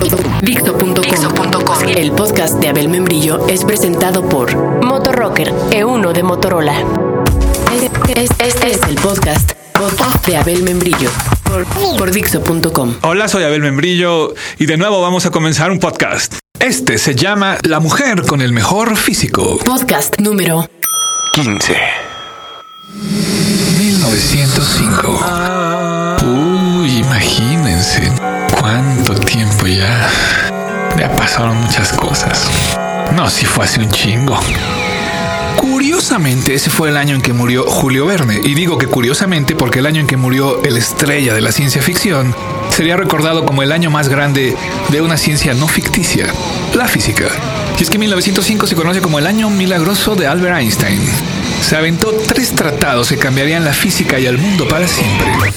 Dixo.com. El podcast de Abel Membrillo es presentado por Motorrocker E1 de Motorola. Este, es el podcast, podcast de Abel Membrillo por, por Dixo.com. Hola, soy Abel Membrillo y de nuevo vamos a comenzar un podcast. Este se llama La mujer con el mejor físico. Podcast número 15. 1905. Uy, imagínense cuánto tiempo ya. Ya pasaron muchas cosas. No, si fue hace un chingo. Curiosamente, ese fue el año en que murió Julio Verne. Y digo que curiosamente porque el año en que murió el estrella de la ciencia ficción sería recordado como el año más grande de una ciencia no ficticia, la física. Y es que 1905 se conoce como el año milagroso de Albert Einstein. Se aventó tres tratados que cambiarían la física y el mundo para siempre.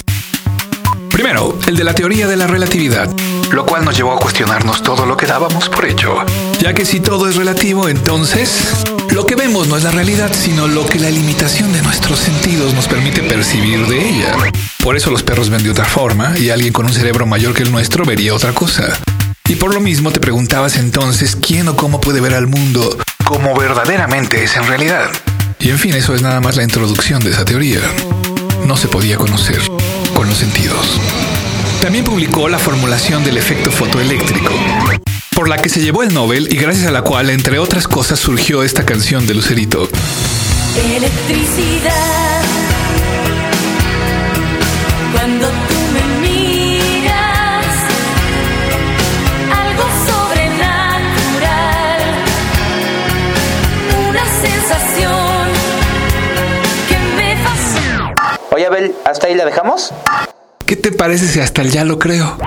Primero, el de la teoría de la relatividad, lo cual nos llevó a cuestionarnos todo lo que dábamos por hecho. Ya que si todo es relativo, entonces lo que vemos no es la realidad, sino lo que la limitación de nuestros sentidos nos permite percibir de ella. Por eso los perros ven de otra forma y alguien con un cerebro mayor que el nuestro vería otra cosa. Y por lo mismo te preguntabas entonces quién o cómo puede ver al mundo como verdaderamente es en realidad. Y en fin, eso es nada más la introducción de esa teoría. No se podía conocer con los sentidos. También publicó la formulación del efecto fotoeléctrico, por la que se llevó el Nobel y gracias a la cual, entre otras cosas, surgió esta canción de Lucerito. Electricidad. Cuando tú me miras, algo sobrenatural, una sensación que me fascina. Oye, Abel, ¿hasta ahí la dejamos? ¿Qué te parece si hasta el ya lo creo?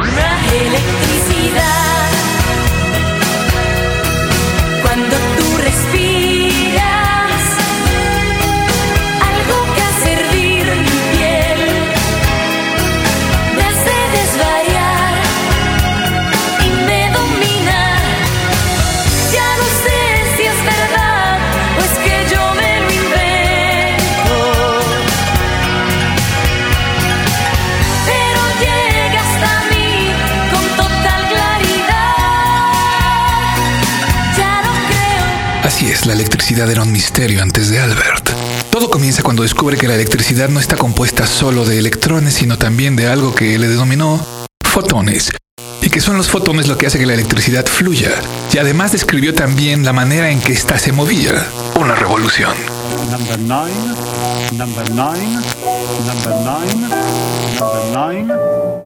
La electricidad era un misterio antes de Albert. Todo comienza cuando descubre que la electricidad no está compuesta solo de electrones, sino también de algo que le denominó fotones. Y que son los fotones lo que hace que la electricidad fluya. Y además describió también la manera en que ésta se movía. Una revolución. Number nine, number nine, number nine, number nine.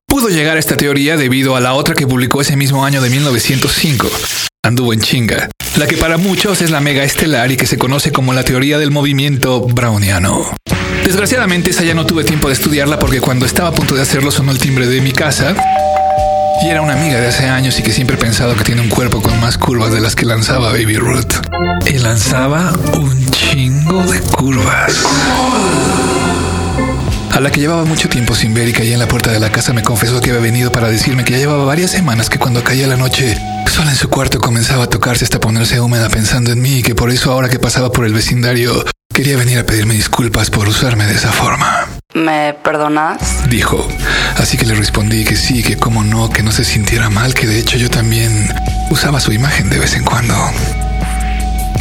Pudo llegar a esta teoría debido a la otra que publicó ese mismo año de 1905. Anduvo en chinga. La que para muchos es la mega estelar y que se conoce como la teoría del movimiento browniano. Desgraciadamente esa ya no tuve tiempo de estudiarla porque cuando estaba a punto de hacerlo sonó el timbre de mi casa y era una amiga de hace años y que siempre he pensado que tiene un cuerpo con más curvas de las que lanzaba Baby Ruth. Y lanzaba un chingo de curvas. A la que llevaba mucho tiempo sin ver y caía en la puerta de la casa me confesó que había venido para decirme que ya llevaba varias semanas que cuando caía la noche, sola en su cuarto comenzaba a tocarse hasta ponerse húmeda pensando en mí y que por eso ahora que pasaba por el vecindario quería venir a pedirme disculpas por usarme de esa forma. ¿Me perdonas? Dijo. Así que le respondí que sí, que cómo no, que no se sintiera mal, que de hecho yo también usaba su imagen de vez en cuando.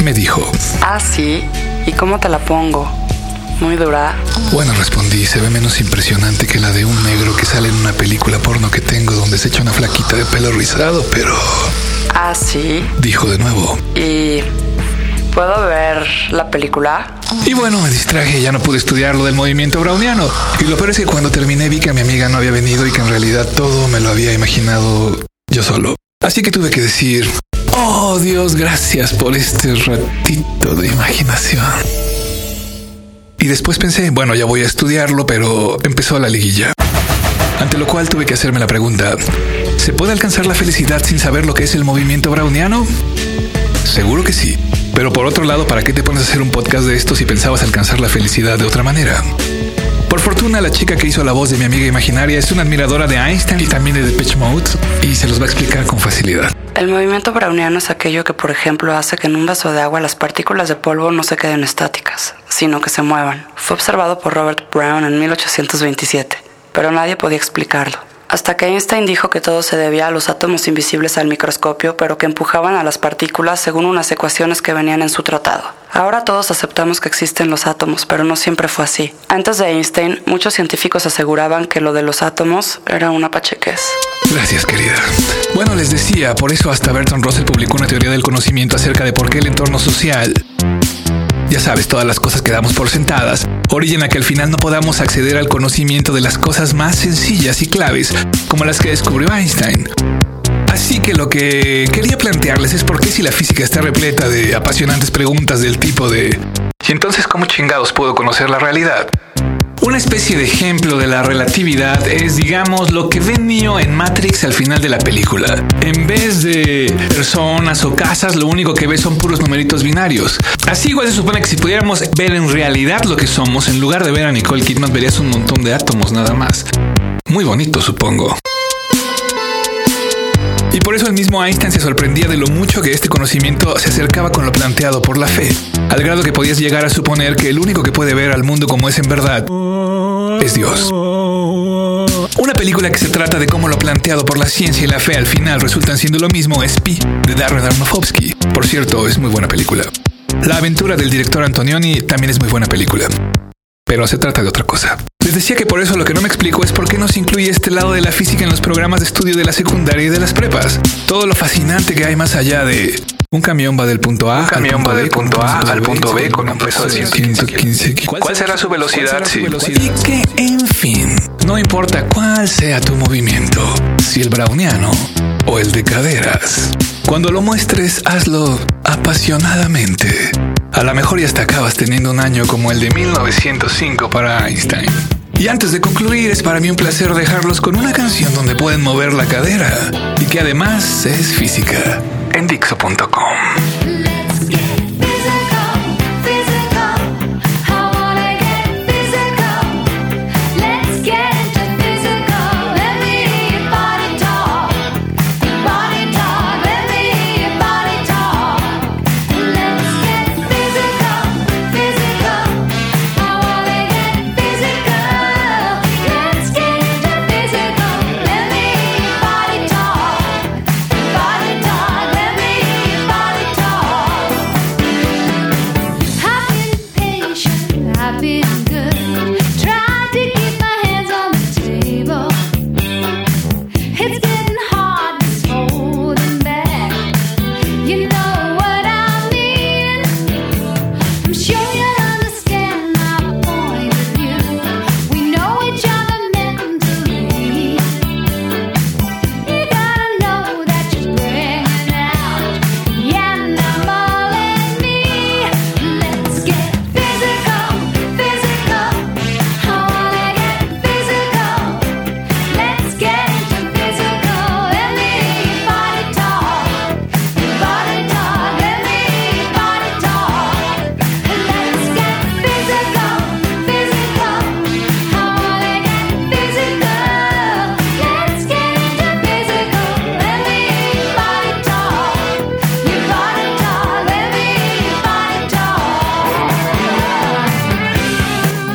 Me dijo. Ah, sí. ¿Y cómo te la pongo? Muy dura. Bueno, respondí, se ve menos impresionante que la de un negro que sale en una película porno que tengo donde se echa una flaquita de pelo rizado, pero... Ah, sí. Dijo de nuevo. ¿Y puedo ver la película? Y bueno, me distraje ya no pude estudiar lo del movimiento browniano. Y lo peor es que cuando terminé vi que mi amiga no había venido y que en realidad todo me lo había imaginado yo solo. Así que tuve que decir, oh Dios, gracias por este ratito de imaginación. Y después pensé, bueno, ya voy a estudiarlo, pero empezó la liguilla. Ante lo cual tuve que hacerme la pregunta, ¿se puede alcanzar la felicidad sin saber lo que es el movimiento browniano? Seguro que sí. Pero por otro lado, ¿para qué te pones a hacer un podcast de esto si pensabas alcanzar la felicidad de otra manera? Por fortuna, la chica que hizo la voz de mi amiga imaginaria es una admiradora de Einstein y también de Depeche Mode y se los va a explicar con facilidad. El movimiento browniano es aquello que, por ejemplo, hace que en un vaso de agua las partículas de polvo no se queden estáticas, sino que se muevan. Fue observado por Robert Brown en 1827, pero nadie podía explicarlo. Hasta que Einstein dijo que todo se debía a los átomos invisibles al microscopio, pero que empujaban a las partículas según unas ecuaciones que venían en su tratado. Ahora todos aceptamos que existen los átomos, pero no siempre fue así. Antes de Einstein, muchos científicos aseguraban que lo de los átomos era una pachequez. Gracias, querida. Bueno, les decía, por eso hasta Bertrand Russell publicó una teoría del conocimiento acerca de por qué el entorno social ya sabes, todas las cosas que damos por sentadas, orillan a que al final no podamos acceder al conocimiento de las cosas más sencillas y claves, como las que descubrió Einstein. Así que lo que quería plantearles es por qué si la física está repleta de apasionantes preguntas del tipo de ¿Y entonces cómo chingados puedo conocer la realidad? Una especie de ejemplo de la relatividad es, digamos, lo que ve Neo en Matrix al final de la película. En vez de personas o casas, lo único que ve son puros numeritos binarios. Así igual se supone que si pudiéramos ver en realidad lo que somos, en lugar de ver a Nicole Kidman verías un montón de átomos nada más. Muy bonito, supongo. Y por eso el mismo Einstein se sorprendía de lo mucho que este conocimiento se acercaba con lo planteado por la fe, al grado que podías llegar a suponer que el único que puede ver al mundo como es en verdad es Dios. Una película que se trata de cómo lo planteado por la ciencia y la fe al final resultan siendo lo mismo es Pi, de Darren Aronofsky. Por cierto, es muy buena película. La aventura del director Antonioni también es muy buena película. Pero se trata de otra cosa. Les decía que por eso lo que no me explico es por qué no se incluye este lado de la física en los programas de estudio de la secundaria y de las prepas. Todo lo fascinante que hay más allá de un camión va del punto A, Un camión al punto va del B, con punto A punto al punto B con un peso de 115 kilos. ¿Cuál será su velocidad? Sí. Y que, en fin, no importa cuál sea tu movimiento, si el browniano o el de caderas, cuando lo muestres, hazlo apasionadamente. A lo mejor ya hasta acabas teniendo un año como el de 1905 para Einstein. Y antes de concluir, es para mí un placer dejarlos con una canción donde pueden mover la cadera y que además es física en.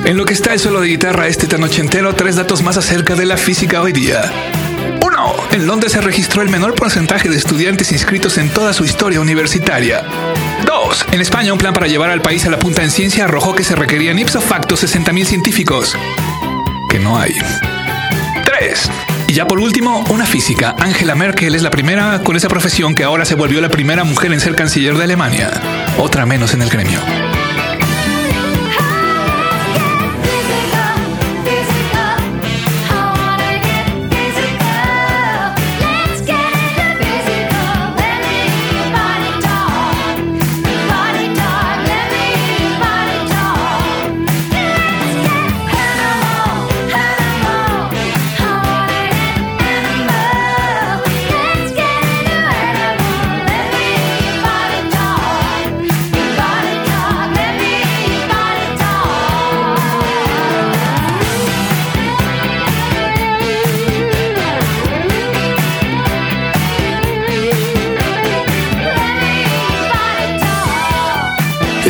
En lo que está el solo de guitarra este tan ochentero, tres datos más acerca de la física hoy día. 1. En Londres se registró el menor porcentaje de estudiantes inscritos en toda su historia universitaria. 2. En España, un plan para llevar al país a la punta en ciencia arrojó que se requerían ipso facto 60.000 científicos. Que no hay. 3. Y ya por último, una física. Angela Merkel es la primera con esa profesión que ahora se volvió la primera mujer en ser canciller de Alemania. Otra menos en el gremio.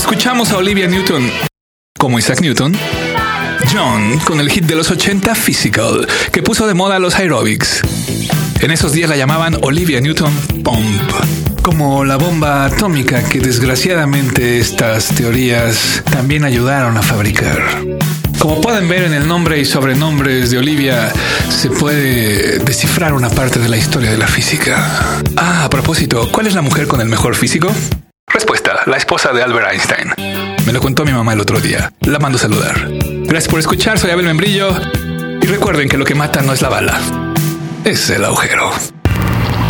Escuchamos a Olivia Newton como Isaac Newton John con el hit de los 80 Physical, que puso de moda los aerobics. En esos días la llamaban Olivia Newton Pump, como la bomba atómica que desgraciadamente estas teorías también ayudaron a fabricar. Como pueden ver en el nombre y sobrenombres de Olivia, se puede descifrar una parte de la historia de la física. Ah, a propósito, ¿cuál es la mujer con el mejor físico? Respuesta, la esposa de Albert Einstein. Me lo contó mi mamá el otro día. La mando a saludar. Gracias por escuchar, soy Abel Membrillo. Y recuerden que lo que mata no es la bala, es el agujero.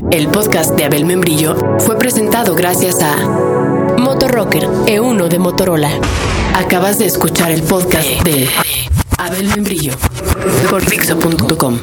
El podcast de Abel Membrillo fue presentado gracias a Motorrocker E1 de Motorola. Acabas de escuchar el podcast de Abel Membrillo por Fixo.com.